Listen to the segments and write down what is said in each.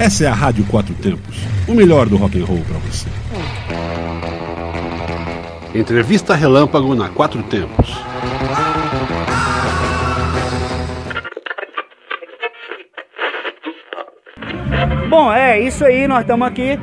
Essa é a Rádio Quatro Tempos, o melhor do rock and roll para você. Entrevista Relâmpago na Quatro Tempos. Bom, é isso aí, nós estamos aqui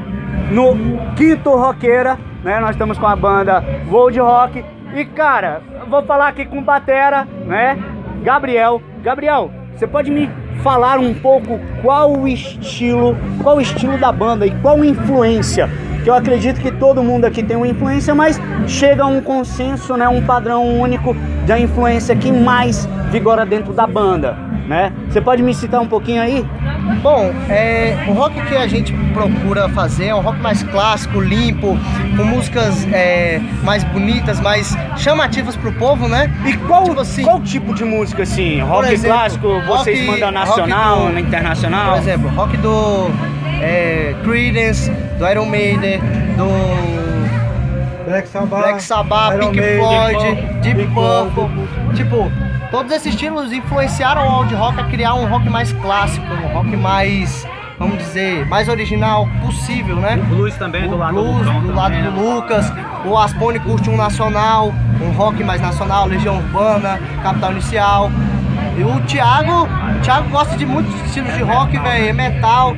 no Quinto Roqueira, né? Nós estamos com a banda World Rock. E cara, vou falar aqui com o Batera, né? Gabriel. Gabriel, você pode me falar um pouco qual o estilo, qual o estilo da banda e qual influência? Que eu acredito que todo mundo aqui tem uma influência, mas chega a um consenso, né? Um padrão único da influência que mais vigora dentro da banda, né? Você pode me citar um pouquinho aí? Bom, é, o rock que a gente procura fazer é um rock mais clássico, limpo, com músicas é, mais bonitas, mais chamativas pro povo, né? E qual, tipo assim, qual tipo de música assim? Rock exemplo, clássico, vocês rock, mandam nacional, do, internacional? Por exemplo, rock do é, Creedence, do Iron Maiden, do Black Sabbath, Black Sabbath Pink Floyd, Deep Purple, tipo Todos esses estilos influenciaram o old rock a criar um rock mais clássico, um rock mais, vamos dizer, mais original possível, né? O blues também o do lado blues, do, do lado do Lucas. O Aspone curte um nacional, um rock mais nacional, Legião Urbana, Capital Inicial. E o Thiago, o Thiago gosta de muitos estilos de rock, velho, é metal,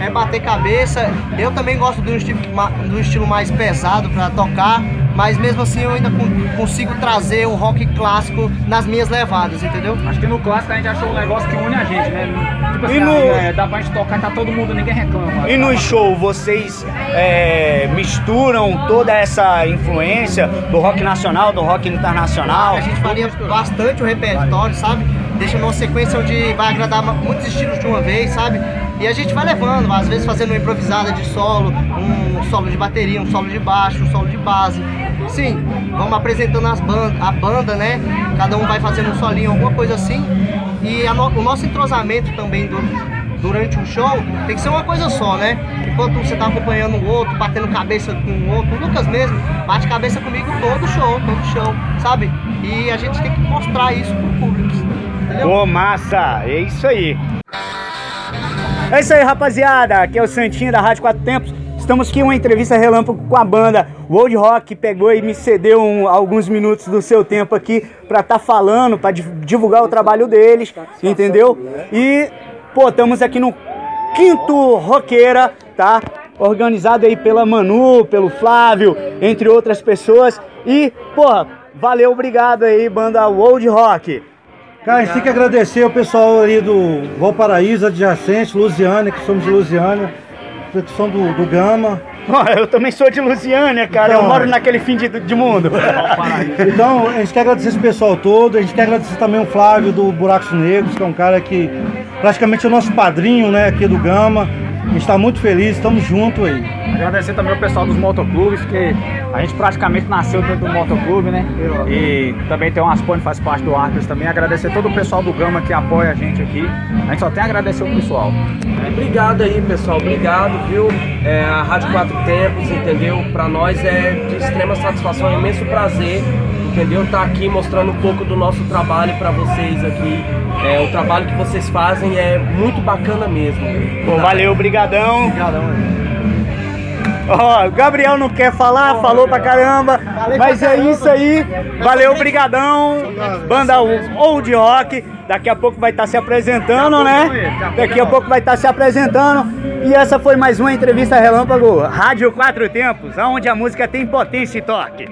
é bater cabeça. Eu também gosto de um estilo, de um estilo mais pesado para tocar mas mesmo assim eu ainda consigo trazer o rock clássico nas minhas levadas, entendeu? Acho que no clássico a gente achou um negócio que une a gente, né? Tipo assim, e no... é, dá pra gente tocar e tá todo mundo, ninguém reclama. E no show, vocês é, misturam toda essa influência do rock nacional, do rock internacional? A gente varia bastante o repertório, sabe? Deixa numa sequência onde vai agradar muitos estilos de uma vez, sabe? E a gente vai levando, às vezes fazendo uma improvisada de solo, um solo de bateria, um solo de baixo, um solo de base. Sim, vamos apresentando as banda, a banda, né? Cada um vai fazendo um solinho, alguma coisa assim. E no, o nosso entrosamento também do, durante o show tem que ser uma coisa só, né? Enquanto você tá acompanhando o outro, batendo cabeça com o outro, o Lucas mesmo bate cabeça comigo todo show, todo show, sabe? E a gente tem que mostrar isso pro público. Entendeu? Ô, massa! É isso aí. É isso aí, rapaziada. Aqui é o Santinho da Rádio Quatro Tempos. Estamos aqui em uma entrevista relâmpago com a banda World Rock, que pegou e me cedeu um, alguns minutos do seu tempo aqui para estar tá falando, para divulgar o trabalho deles, entendeu? E, pô, estamos aqui no Quinto Roqueira, tá? Organizado aí pela Manu, pelo Flávio, entre outras pessoas. E, pô, valeu, obrigado aí, banda World Rock. Cara, a gente tem que agradecer o pessoal ali do Valparaíso, adjacente, Lusiânia, que somos de Lusiânia, que são do, do Gama. eu também sou de Lusiânia, cara. Então, eu moro naquele fim de, de mundo. então, a gente quer agradecer esse pessoal todo. A gente quer agradecer também o Flávio do Buracos Negros, que é um cara que praticamente é o nosso padrinho, né, aqui do Gama. A gente está muito feliz, estamos juntos aí. Agradecer também o pessoal dos motoclubes, que a gente praticamente nasceu dentro do motoclube, né? E também tem o Aspone que faz parte do Arcos também. Agradecer todo o pessoal do Gama que apoia a gente aqui. A gente só tem a agradecer o pessoal. Obrigado aí, pessoal. Obrigado, viu? É, a Rádio Quatro Tempos, entendeu? Para nós é de extrema satisfação, é imenso prazer entendeu? Tá aqui mostrando um pouco do nosso trabalho para vocês aqui. É, o trabalho que vocês fazem é muito bacana mesmo. Pô, valeu, brigadão. Obrigadão. Ó, oh, Gabriel não quer falar, oh, falou pra caramba, mas é isso aí. Valeu, brigadão. Banda Old Rock, daqui a pouco vai estar tá se apresentando, né? Daqui a pouco vai estar tá se apresentando. E essa foi mais uma entrevista Relâmpago Rádio Quatro Tempos, onde a música tem potência e toque.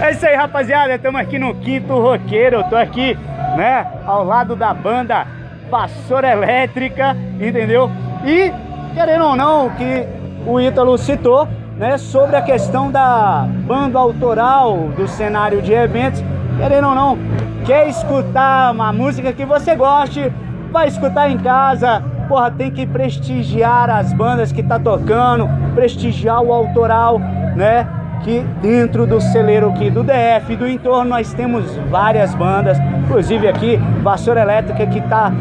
É isso aí, rapaziada. Estamos aqui no Quinto Roqueiro. Eu tô aqui, né, ao lado da banda Vassoura Elétrica, entendeu? E, querendo ou não, que o Ítalo citou, né, sobre a questão da banda autoral do cenário de eventos. Querendo ou não, quer escutar uma música que você goste, vai escutar em casa. Porra, tem que prestigiar as bandas que tá tocando, prestigiar o autoral, né? Que dentro do celeiro aqui do DF, do entorno, nós temos várias bandas, inclusive aqui Vassoura Elétrica que está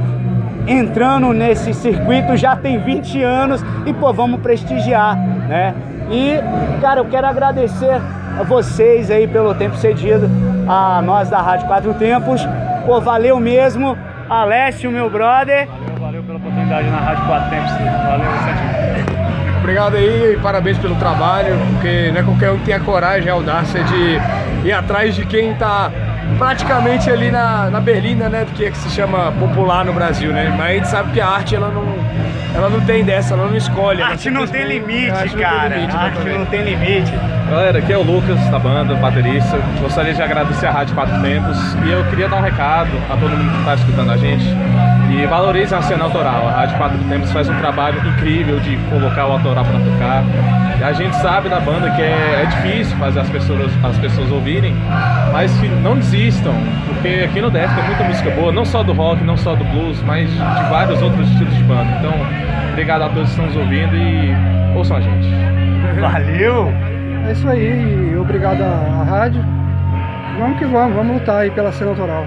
entrando nesse circuito já tem 20 anos e pô, vamos prestigiar, né? E, cara, eu quero agradecer a vocês aí pelo tempo cedido, a nós da Rádio Quatro Tempos. Pô, valeu mesmo. Alessio, meu brother. Valeu pela oportunidade oportunidade na Rádio Quatro Tempos. Valeu, Santinho. Obrigado aí e parabéns pelo trabalho, porque não é qualquer um que tem a coragem, a audácia de ir atrás de quem está praticamente ali na, na Berlina, né, do que, é que se chama popular no Brasil, né? Mas a gente sabe que a arte ela não, ela não tem dessa, ela não escolhe. A arte não tem limite, a arte não tem cara. limite, a arte não tem limite. Galera, aqui é o Lucas da banda, baterista. Gostaria de agradecer a Rádio Quatro Tempos e eu queria dar um recado a todo mundo que está escutando a gente e valorize a cena autoral. A Rádio Quatro Tempos faz um trabalho incrível de colocar o autoral para tocar. E a gente sabe da banda que é, é difícil fazer as pessoas, as pessoas ouvirem, mas que não desistam, porque aqui no DF tem muita música boa, não só do rock, não só do blues, mas de vários outros estilos de banda. Então, obrigado a todos que estão nos ouvindo e ouçam a gente. Valeu! É isso aí, obrigado à à rádio. Vamos que vamos, vamos lutar aí pela cena autoral.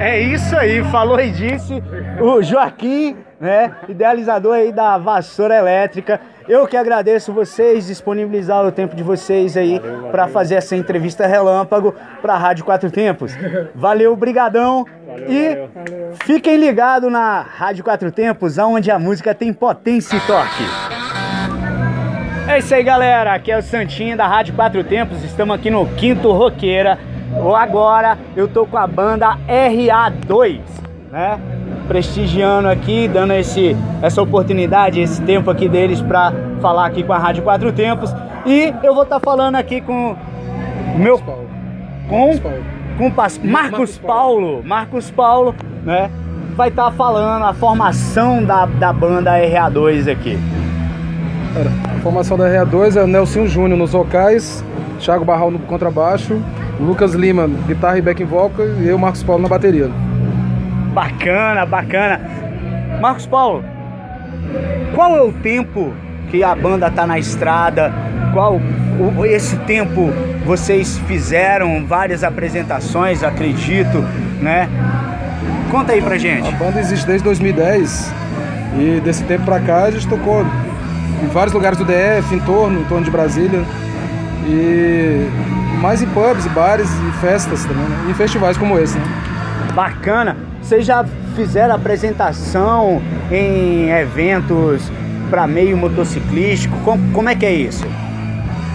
É isso aí, falou e disse o Joaquim, né, idealizador aí da vassoura elétrica. Eu que agradeço vocês disponibilizar o tempo de vocês aí para fazer essa entrevista relâmpago para a Rádio Quatro Tempos. Valeu, brigadão. e fiquem ligados na Rádio Quatro Tempos, onde a música tem potência e torque. É isso aí, galera. Aqui é o Santinho da Rádio Quatro Tempos. Estamos aqui no Quinto Roqueira. Agora eu tô com a banda RA2, né? Prestigiando aqui, dando esse, essa oportunidade, esse tempo aqui deles para falar aqui com a Rádio Quatro Tempos. E eu vou estar falando aqui com o meu com com pas- Marcos Paulo, Marcos Paulo, né? Vai estar falando a formação da, da banda RA2 aqui. A formação da RA2 é o Nelson Júnior nos vocais, Thiago Barral no contrabaixo, Lucas Lima, guitarra e backing vocal e eu, Marcos Paulo, na bateria. Bacana, bacana. Marcos Paulo, qual é o tempo que a banda tá na estrada? Qual o- esse tempo vocês fizeram várias apresentações, acredito, né? Conta aí pra gente. A banda existe desde 2010 e desse tempo pra cá a gente tocou em vários lugares do DF, em torno, em torno de Brasília. E mais em pubs, bares e festas também, né? E festivais como esse, né? Bacana. Vocês já fizeram apresentação em eventos para meio motociclístico? Como, como é que é isso?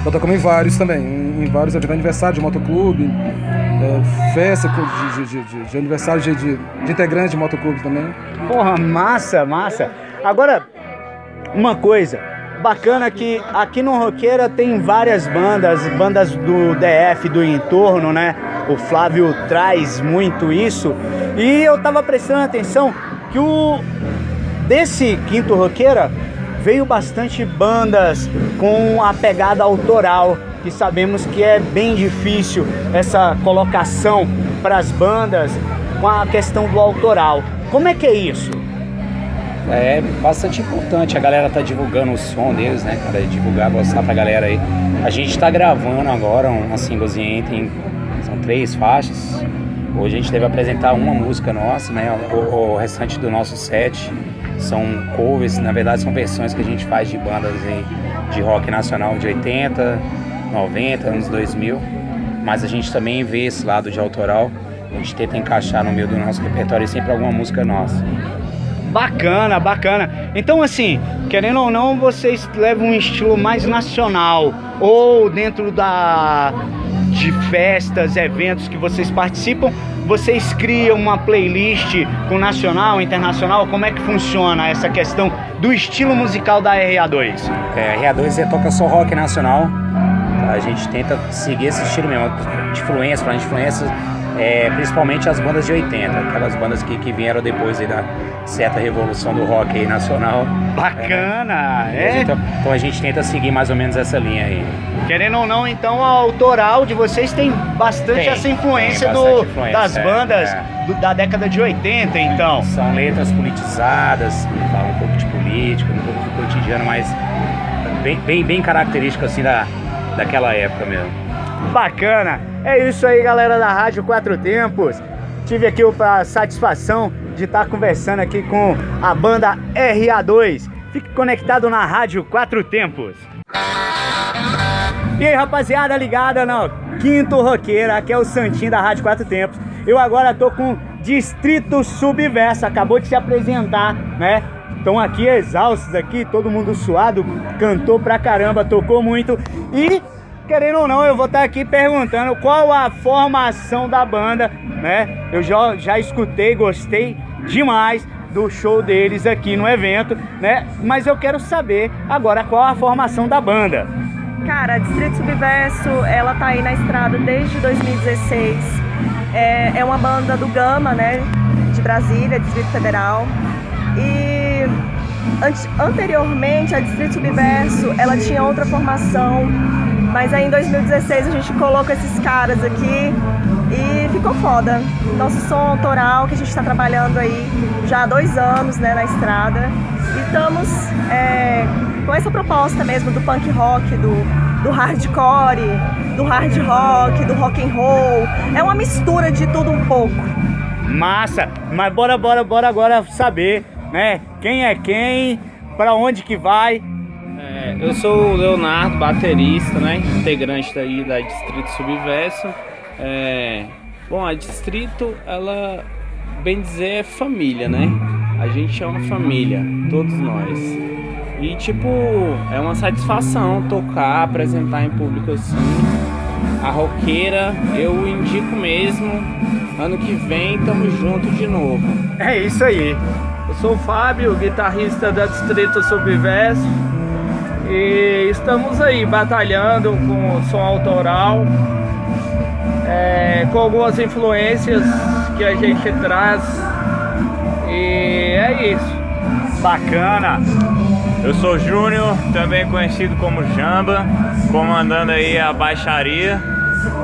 Já tocamos em vários também, em, vários eventos, aniversário de motoclube, é, festa de, de- de- de aniversário de, de, de integrante de motoclube também. Porra, massa, massa. Agora, uma coisa bacana que aqui no Roqueira tem várias bandas, bandas do DF, do entorno, né? O Flávio traz muito isso. E eu tava prestando atenção que o desse quinto Roqueira veio bastante bandas com a pegada autoral, que sabemos que é bem difícil essa colocação para as bandas com a questão do autoral. Como é que é isso? É bastante importante a galera tá divulgando o som deles, né, cara? Divulgar, mostrar pra galera aí. A gente tá gravando agora uma singlezinha, tem, são três faixas. Hoje a gente deve apresentar uma música nossa, né? O, o restante do nosso set são covers, na verdade são versões que a gente faz de bandas aí de rock nacional de 80, 90, anos 2000. Mas a gente também vê esse lado de autoral. A gente tenta encaixar no meio do nosso repertório sempre alguma música nossa. Bacana, bacana. Então, assim, querendo ou não, vocês levam um estilo mais nacional ou dentro da de festas, eventos que vocês participam, vocês criam uma playlist com nacional, internacional. Como é que funciona essa questão do estilo musical da RA2? É, RA2 você toca só rock nacional. A gente tenta seguir esse estilo mesmo, de influência, de influências, é, principalmente as bandas de 80, aquelas bandas que, que vieram depois da certa revolução do rock aí nacional. Bacana, é. Então, então a gente tenta seguir mais ou menos essa linha aí. Querendo ou não, então a autoral de vocês tem bastante Tem, essa influência, tem do, bastante influência, das é, bandas é. do- da década de 80, então. São letras politizadas, falam um pouco de política, um pouco do cotidiano, mas bem, bem, bem característico assim da, daquela época mesmo. Bacana. É isso aí, galera da Rádio Quatro Tempos. Tive aqui a satisfação de estar conversando aqui com a banda RA2. Fique conectado na Rádio Quatro Tempos. E aí, rapaziada, ligada no Quinto Roqueira, aqui é o Santinho da Rádio Quatro Tempos. Eu agora tô com Distrito Subverso, acabou de se apresentar, né? estão aqui exaustos aqui, todo mundo suado, cantou pra caramba, tocou muito e querendo ou não, eu vou estar aqui perguntando qual a formação da banda, né? Eu já, já escutei, gostei demais do show deles aqui no evento, né? Mas eu quero saber agora qual a formação da banda. Cara, a Distrito Subverso, ela tá aí na estrada desde 2016. É, é uma banda do Gama, né? De Brasília, Distrito Federal. E anteriormente a Distrito Subverso, ela tinha outra formação, mas aí em 2016 a gente colocou esses caras aqui e ficou foda. Nosso som autoral que a gente está trabalhando aí já há dois anos né, na estrada. E estamos é, com essa proposta mesmo do punk rock, do, do hardcore, do hard rock, do rock and roll. É uma mistura de tudo um pouco. Massa! Mas bora, bora, bora agora saber, né? Quem é quem, para onde que vai. Eu sou o Leonardo, baterista, né? Integrante daí da Distrito Subverso. É, bom, a Distrito, ela, bem dizer, é família, né? A gente é uma família, todos nós. E, tipo, é uma satisfação tocar, apresentar em público assim. A roqueira, eu indico mesmo. Ano que vem, tamo junto de novo. É isso aí. Eu sou o Fábio, guitarrista da Distrito Subverso. E estamos aí batalhando com o som autoral é, com algumas influências que a gente traz. E é isso. Bacana! Eu sou Júnior, também conhecido como Jamba, comandando aí a baixaria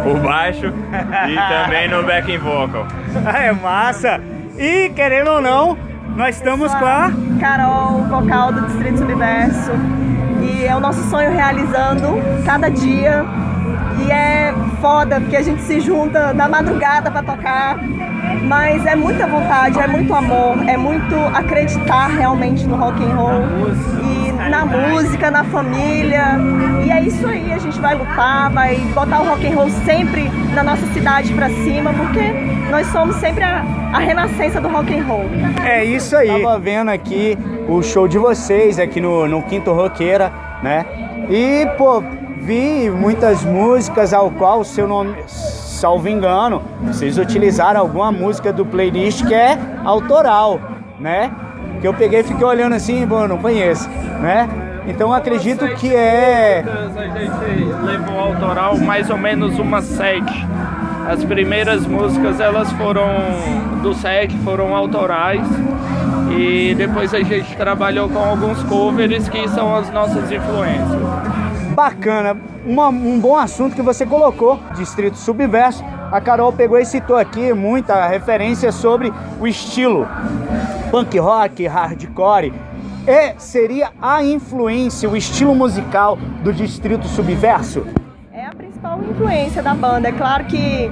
por baixo e também no backing vocal. É massa! E querendo ou não, nós estamos com a Carol, vocal do Distrito Universo. E é o nosso sonho realizando cada dia e é foda, porque a gente se junta na madrugada para tocar. Mas é muita vontade, é muito amor, é muito acreditar realmente no rock and roll. E na música, na família. E é isso aí, a gente vai lutar, vai botar o rock and roll sempre na nossa cidade para cima, porque nós somos sempre a, a renascença do rock and roll. É isso aí. Tava vendo aqui o show de vocês aqui no, no Quinto Roqueira, né? E, pô, vi muitas músicas ao qual o seu nome, salvo engano, vocês utilizaram alguma música do playlist que é autoral, né? Que eu peguei e fiquei olhando assim, bom, não conheço, né? Então acredito que é. A gente levou autoral mais ou menos uma sete. As primeiras músicas elas foram do set, foram autorais. E depois a gente trabalhou com alguns covers que são as nossas influências bacana, uma, um bom assunto que você colocou, Distrito Subverso. A Carol pegou e citou aqui muita referência sobre o estilo punk rock, hardcore. E seria a influência, o estilo musical do Distrito Subverso? É a principal influência da banda. É claro que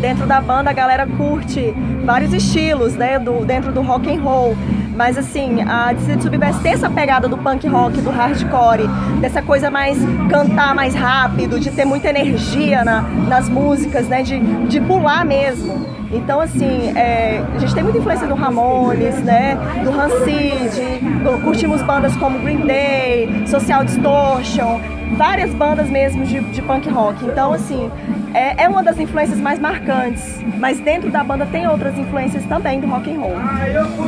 dentro da banda a galera curte vários estilos, né, do, dentro do rock and roll. Mas assim, a Distrito Subverso tem essa pegada do punk rock, do hardcore, dessa coisa mais cantar mais rápido, de ter muita energia na, nas músicas, né? De, de pular mesmo. Então, assim, é, gente tem muita influência do Ramones, né? Do Rancid, curtimos bandas como Green Day, Social Distortion, várias bandas mesmo de, de punk rock. Então, assim, é, é, uma das influências mais marcantes. Mas dentro da banda tem outras influências também do rock and roll.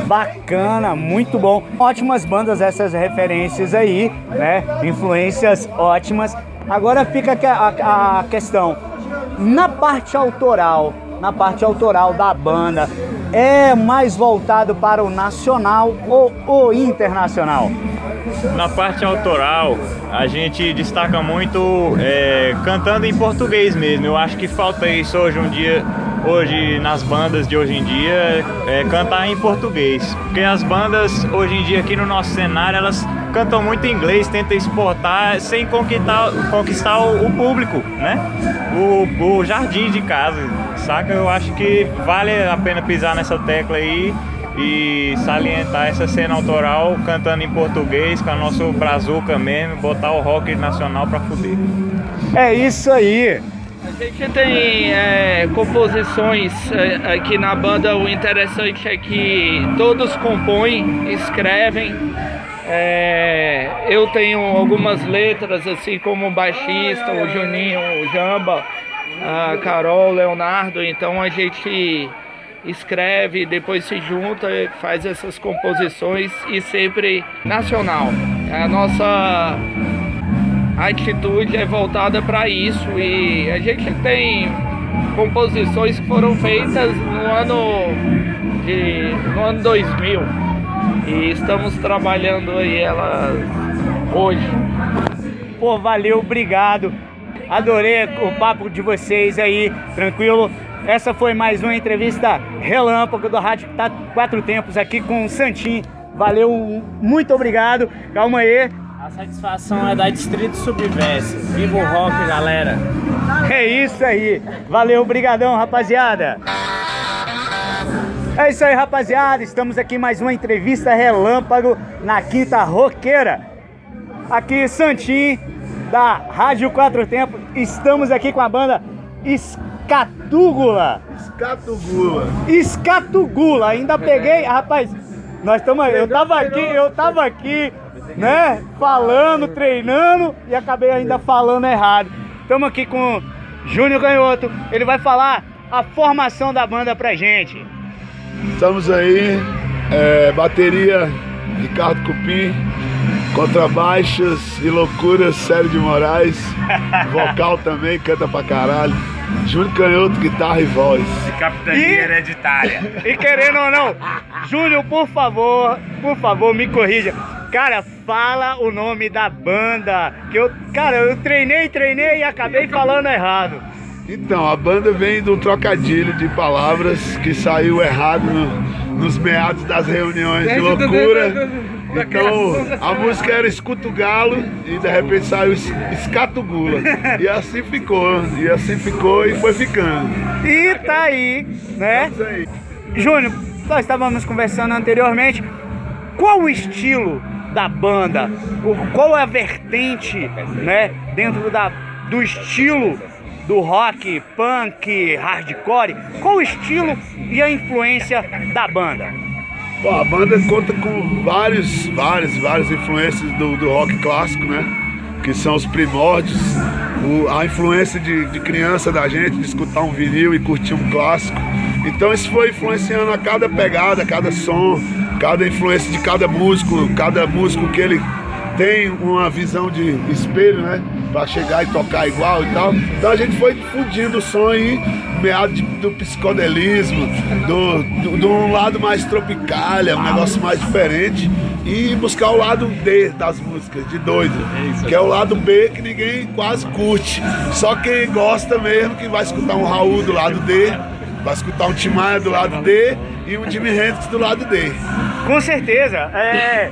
Bacana, muito bom. Ótimas bandas essas referências aí, né? Influências ótimas. Agora fica a, a, a questão. Na parte autoral, na parte autoral da banda, é mais voltado para o nacional ou o internacional? Na parte autoral, a gente destaca muito é, cantando em português mesmo. Eu acho que falta isso hoje um dia, hoje nas bandas de hoje em dia, é, cantar em português. Porque as bandas hoje em dia aqui no nosso cenário, elas cantam muito em inglês, tentam exportar sem conquistar, conquistar o, o público, né? O, o jardim de casa, saca? Eu acho que vale a pena pisar nessa tecla aí e salientar essa cena autoral cantando em português com a nossa brazuca mesmo, botar o rock nacional pra fuder. É isso aí. A gente tem é, composições é, aqui na banda, o interessante é que todos compõem, escrevem. É, eu tenho algumas letras, assim como o baixista, o Juninho, o Jamba, a Carol, o Leonardo, então a gente escreve, depois se junta, faz essas composições e sempre nacional. A nossa atitude é voltada para isso e a gente tem composições que foram feitas no ano de no ano 2000 e estamos trabalhando aí elas hoje. Pô, valeu, obrigado. Adorei o papo de vocês aí, tranquilo. Essa foi mais uma entrevista relâmpago do Rádio tá Quatro Tempos aqui com o Santim. Valeu, muito obrigado. Calma aí. A satisfação é da Distrito Subverso. Viva o rock, galera. É isso aí. Valeu, brigadão, rapaziada. É isso aí, rapaziada. Estamos aqui mais uma entrevista relâmpago na Quinta Roqueira. Aqui, Santim, da Rádio Quatro Tempos. Estamos aqui com a banda Escatúgula. Escatugula. Escatugula. Ainda peguei, rapaz. Nós estamos, eu tava aqui, eu tava aqui, né, falando, treinando e acabei ainda falando errado. Estamos aqui com Júnior Canhoto. Ele vai falar a formação da banda pra gente. Estamos aí, é, bateria Ricardo Cupim, contrabaixos e loucuras Sério de Moraes, vocal também, canta pra caralho. Júnior Canhoto, guitarra e voz. Capitania hereditária. E querendo ou não, Júnior, por favor, por favor, me corrija. Cara, fala o nome da banda. Que eu, cara, eu treinei, treinei e acabei falando errado. Então, a banda vem de um trocadilho de palavras que saiu errado no- nos meados das reuniões de loucura. Então, a música era Escuta o Galo e de repente saiu Es- Escato Gula. E assim ficou, e assim ficou e foi ficando. E tá aí, né? Júnior, nós estávamos conversando anteriormente. Qual o estilo da banda? Qual é a vertente, né? Dentro da, do estilo do rock, punk, hardcore? Qual o estilo e a influência da banda? Bom, a banda conta com vários, vários, várias influências do, do rock clássico, né? Que são os primórdios, o- a influência de, de criança da gente, de escutar um vinil e curtir um clássico. Então isso foi influenciando a cada pegada, cada som, cada influência de cada músico, cada músico que ele tem uma visão de espelho, né? Pra chegar e tocar igual e tal. Então a gente foi difundindo o som aí, meado de- do psicodelismo, do, do, de um lado mais tropical, um negócio mais diferente. E buscar o lado D das músicas, de doido. Que é o lado B que ninguém quase curte. Só quem gosta mesmo que vai escutar um Raul do lado D, vai escutar um Tim Maia do lado D e um Jimi Hendrix do lado D. Com certeza. É,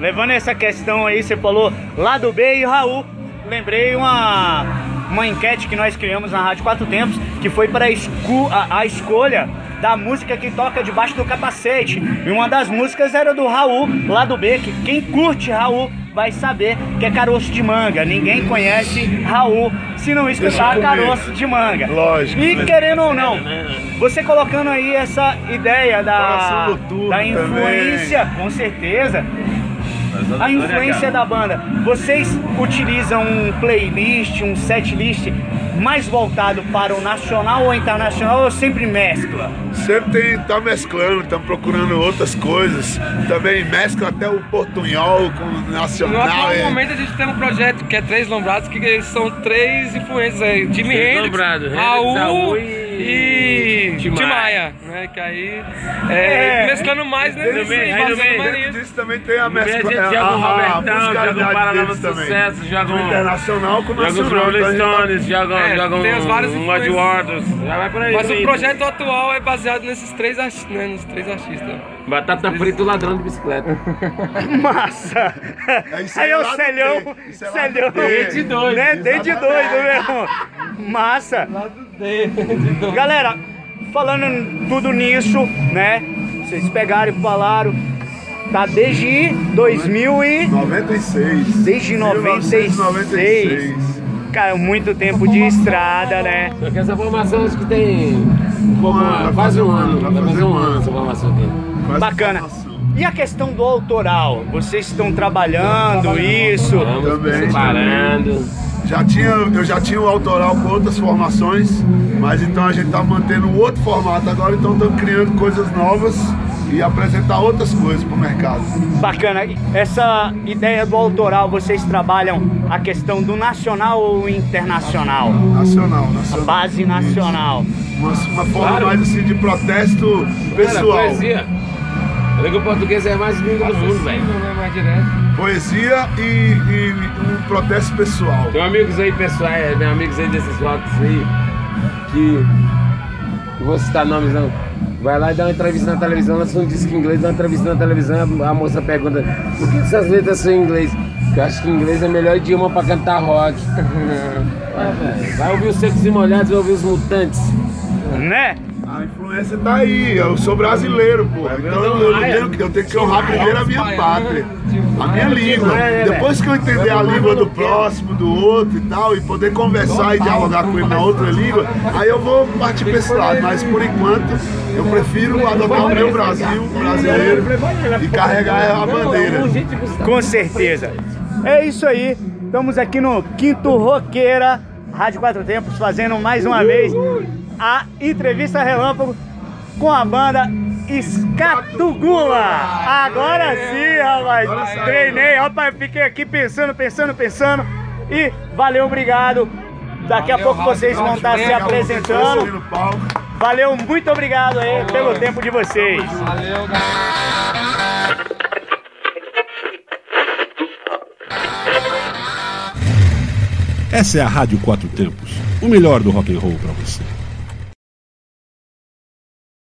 levando essa questão aí, você falou lado B e Raul. Lembrei uma, uma enquete que nós criamos na Rádio Quatro Tempos, que foi para a, escu- a- a escolha da música que toca debaixo do capacete. E uma das músicas era do Raul, lado B, que quem curte Raul vai saber que é caroço de manga. Ninguém conhece Raul se não escutar caroço de manga. Lógico. E querendo ou não, você colocando aí essa ideia da, da influência, com certeza. A influência da banda. Vocês utilizam um playlist, um set list mais voltado para o nacional ou internacional ou sempre mescla? Sempre tem, tá mesclando, estamos procurando outras coisas. Também mescla até o portunhol com o No nacional. atual é. momento a gente tem um projeto que é Três Lombrados, que são três influências aí. Lombrados, Hendrix, Raul Raul e Tim Tim Maia. Né? Que aí é, mesclando mais dentro mais nisso. disso também tem a a mescla. gente a- joga um a- a deles também. Sucesso, joga Do um- internacional com o joga os. Rolling então a tá- Stones, joga, É, joga tem as várias um. Muddy Waters, já vai por aí. Mas o aí. projeto atual é baseado nesses três, né, nos três artistas. Batata frita e ladrão de bicicleta. Massa! isso aí aí é é o Celhão, é Celhão. D. Desde doido, Né? Desde exatamente. doido mesmo. Massa! Galera, falando tudo nisso, né? Vocês pegaram e falaram. Tá desde 2000 e... 96. Desde 96. 1996. Cara, muito tempo de estrada, né? Só que essa formação acho que tem um pouco, quase um ano. Vai fazer um ano essa formação aqui. Bacana. E a questão do autoral? Vocês estão trabalhando isso? Também. Parando. Já tinha, eu já tinha o autoral com outras formações, mas então a gente tá mantendo um outro formato agora, então estamos criando coisas novas e apresentar outras coisas pro mercado. Bacana. Essa ideia do autoral, vocês trabalham a questão do nacional ou internacional? Nacional, nacional. A base nacional. Uma, uma forma Claro. mais assim de protesto pessoal. Cara, poesia. Olha que o português é mais língua do mundo, velho. Poesia e, e um protesto pessoal. Tem amigos aí, pessoais, tem amigos aí desses votos aí, que. Não vou citar nomes não. Vai lá e dá uma entrevista na televisão, lança um disco em inglês, dá uma entrevista na televisão, a a moça pergunta, por que essas letras são em inglês? Porque eu acho que inglês é o melhor idioma pra cantar rock. Velho. vai ouvir os secos e molhados, vai ouvir os mutantes. Né? Influência tá aí, eu sou brasileiro, pô. Então eu, eu, tenho, que- eu tenho que honrar primeiro a minha pátria, a minha língua. Depois que eu entender a língua do próximo, do outro e tal, e poder conversar e dialogar com ele na outra língua, aí eu vou partir pra esse lado. Mas por enquanto, eu prefiro adotar o meu Brasil brasileiro e carregar a bandeira. Com certeza. É isso aí. Estamos aqui no Quinto Roqueira, Rádio Quatro Tempos, fazendo mais uma vez a entrevista relâmpago com a banda Escatugula. Agora sim, rapaz. Treinei, rapaz, fiquei aqui pensando, pensando, pensando. E valeu, obrigado. Daqui a pouco vocês vão estar se apresentando. Valeu, muito obrigado aí pelo tempo de vocês. Valeu, Essa é a Rádio Quatro Tempos, o melhor do rock and roll pra